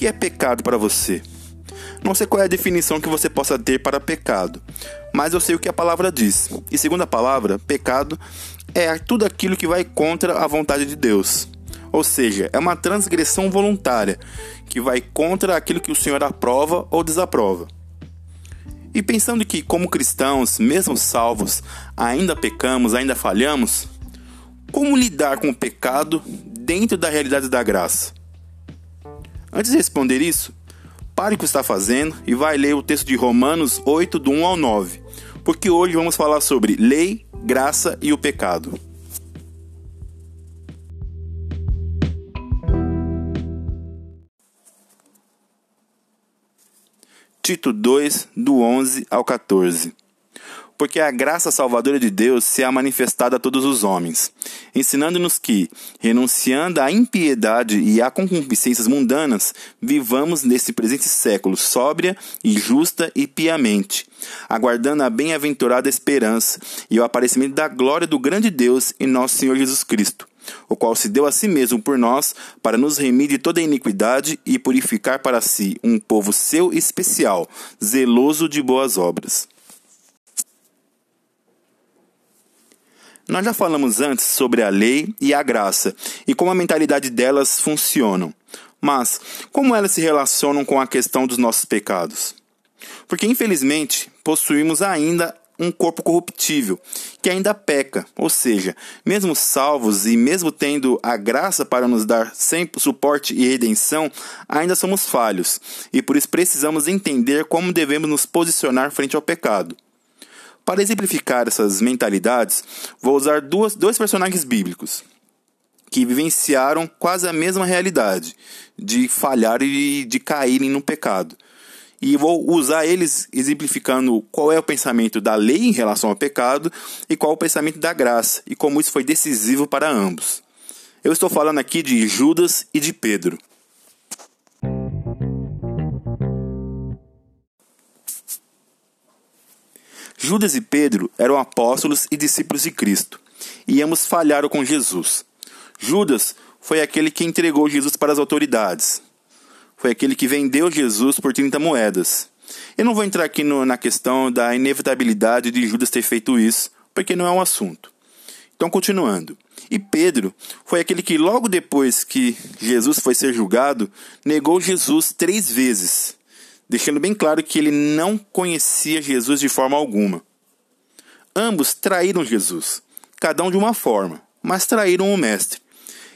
que é pecado para você? Não sei qual é a definição que você possa ter para pecado, mas eu sei o que a palavra diz. E segundo a palavra, pecado é tudo aquilo que vai contra a vontade de Deus. Ou seja, é uma transgressão voluntária que vai contra aquilo que o Senhor aprova ou desaprova. E pensando que, como cristãos, mesmo salvos, ainda pecamos, ainda falhamos, como lidar com o pecado dentro da realidade da graça? Antes de responder isso, pare o que está fazendo e vai ler o texto de Romanos 8, do 1 ao 9, porque hoje vamos falar sobre lei, graça e o pecado. Tito 2, do 11 ao 14 porque a graça salvadora de Deus se é manifestada a todos os homens, ensinando-nos que, renunciando à impiedade e a concupiscências mundanas, vivamos nesse presente século sóbria e justa e piamente, aguardando a bem-aventurada esperança e o aparecimento da glória do grande Deus e nosso Senhor Jesus Cristo o qual se deu a si mesmo por nós, para nos remir de toda iniquidade e purificar para si um povo seu especial, zeloso de boas obras. Nós já falamos antes sobre a lei e a graça e como a mentalidade delas funcionam. Mas como elas se relacionam com a questão dos nossos pecados? Porque infelizmente possuímos ainda um corpo corruptível, que ainda peca, ou seja, mesmo salvos e mesmo tendo a graça para nos dar sempre suporte e redenção, ainda somos falhos, e por isso precisamos entender como devemos nos posicionar frente ao pecado. Para exemplificar essas mentalidades, vou usar duas, dois personagens bíblicos que vivenciaram quase a mesma realidade de falhar e de caírem no pecado. E vou usar eles exemplificando qual é o pensamento da lei em relação ao pecado e qual é o pensamento da graça e como isso foi decisivo para ambos. Eu estou falando aqui de Judas e de Pedro. Judas e Pedro eram apóstolos e discípulos de Cristo, e ambos falharam com Jesus. Judas foi aquele que entregou Jesus para as autoridades. Foi aquele que vendeu Jesus por 30 moedas. Eu não vou entrar aqui no, na questão da inevitabilidade de Judas ter feito isso, porque não é um assunto. Então, continuando. E Pedro foi aquele que, logo depois que Jesus foi ser julgado, negou Jesus três vezes deixando bem claro que ele não conhecia Jesus de forma alguma. Ambos traíram Jesus, cada um de uma forma, mas traíram o Mestre.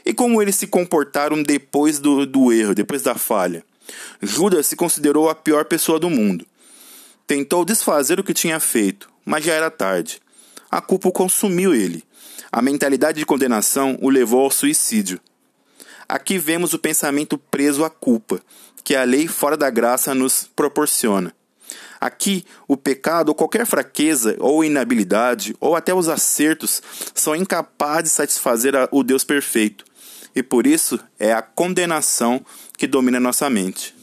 E como eles se comportaram depois do, do erro, depois da falha? Judas se considerou a pior pessoa do mundo. Tentou desfazer o que tinha feito, mas já era tarde. A culpa o consumiu ele. A mentalidade de condenação o levou ao suicídio. Aqui vemos o pensamento preso à culpa, que a lei fora da graça nos proporciona. Aqui, o pecado ou qualquer fraqueza ou inabilidade ou até os acertos são incapazes de satisfazer o Deus perfeito. E por isso é a condenação que domina nossa mente.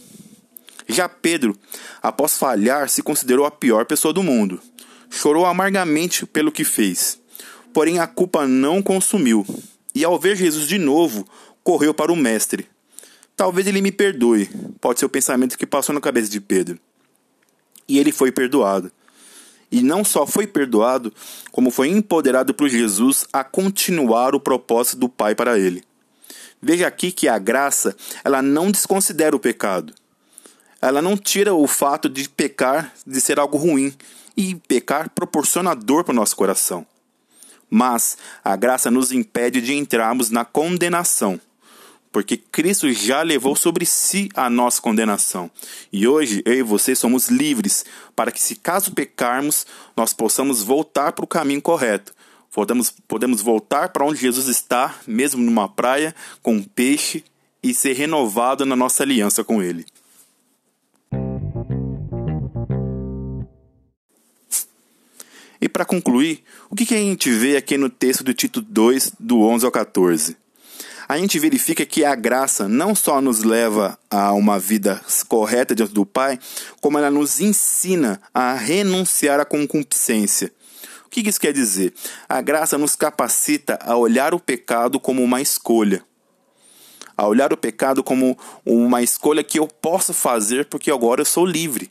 Já Pedro, após falhar, se considerou a pior pessoa do mundo. Chorou amargamente pelo que fez. Porém, a culpa não consumiu. E ao ver Jesus de novo, correu para o Mestre, Talvez ele me perdoe, pode ser o pensamento que passou na cabeça de Pedro. E ele foi perdoado. E não só foi perdoado, como foi empoderado por Jesus a continuar o propósito do Pai para ele. Veja aqui que a graça, ela não desconsidera o pecado. Ela não tira o fato de pecar de ser algo ruim, e pecar proporciona dor para o nosso coração. Mas a graça nos impede de entrarmos na condenação porque Cristo já levou sobre si a nossa condenação. E hoje eu e você somos livres para que, se caso pecarmos, nós possamos voltar para o caminho correto. Podemos, podemos voltar para onde Jesus está, mesmo numa praia, com um peixe, e ser renovado na nossa aliança com Ele. E para concluir, o que, que a gente vê aqui no texto do Tito 2, do 11 ao 14? A gente verifica que a graça não só nos leva a uma vida correta diante do Pai, como ela nos ensina a renunciar à concupiscência. O que isso quer dizer? A graça nos capacita a olhar o pecado como uma escolha. a olhar o pecado como uma escolha que eu posso fazer porque agora eu sou livre.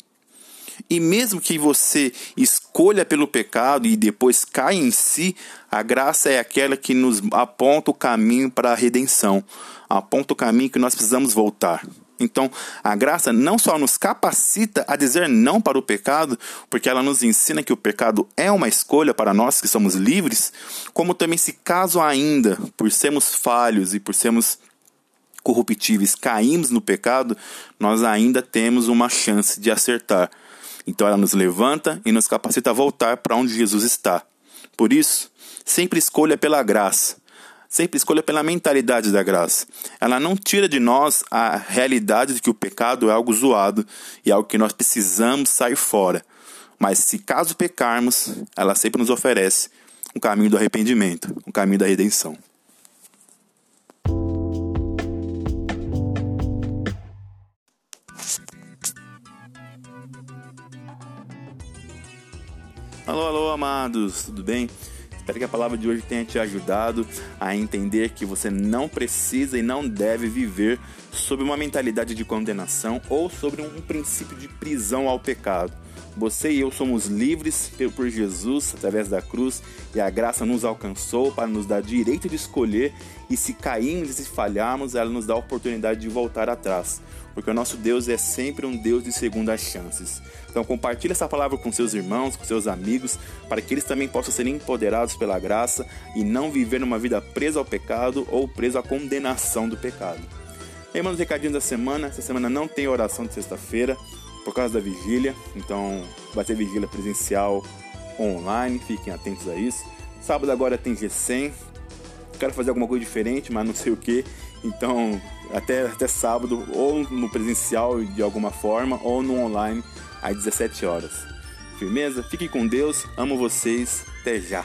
E mesmo que você escolha pelo pecado e depois caia em si, a graça é aquela que nos aponta o caminho para a redenção, aponta o caminho que nós precisamos voltar. Então, a graça não só nos capacita a dizer não para o pecado, porque ela nos ensina que o pecado é uma escolha para nós que somos livres, como também, se caso ainda, por sermos falhos e por sermos corruptíveis, caímos no pecado, nós ainda temos uma chance de acertar. Então ela nos levanta e nos capacita a voltar para onde Jesus está. Por isso, sempre escolha pela graça. Sempre escolha pela mentalidade da graça. Ela não tira de nós a realidade de que o pecado é algo zoado e algo que nós precisamos sair fora. Mas se caso pecarmos, ela sempre nos oferece um caminho do arrependimento, um caminho da redenção. Alô, alô, amados, tudo bem? Espero que a palavra de hoje tenha te ajudado a entender que você não precisa e não deve viver sob uma mentalidade de condenação ou sobre um princípio de prisão ao pecado. Você e eu somos livres por Jesus através da cruz e a graça nos alcançou para nos dar direito de escolher e se cairmos e se falharmos, ela nos dá a oportunidade de voltar atrás, porque o nosso Deus é sempre um Deus de segundas chances. Então compartilhe essa palavra com seus irmãos, com seus amigos, para que eles também possam ser empoderados pela graça e não viver numa vida presa ao pecado ou preso à condenação do pecado. Bem, mano, recadinho da semana. Essa semana não tem oração de sexta-feira por causa da vigília, então vai ter vigília presencial online, fiquem atentos a isso. Sábado agora tem G100, quero fazer alguma coisa diferente, mas não sei o que, então até, até sábado, ou no presencial de alguma forma, ou no online às 17 horas. Firmeza? Fiquem com Deus, amo vocês, até já!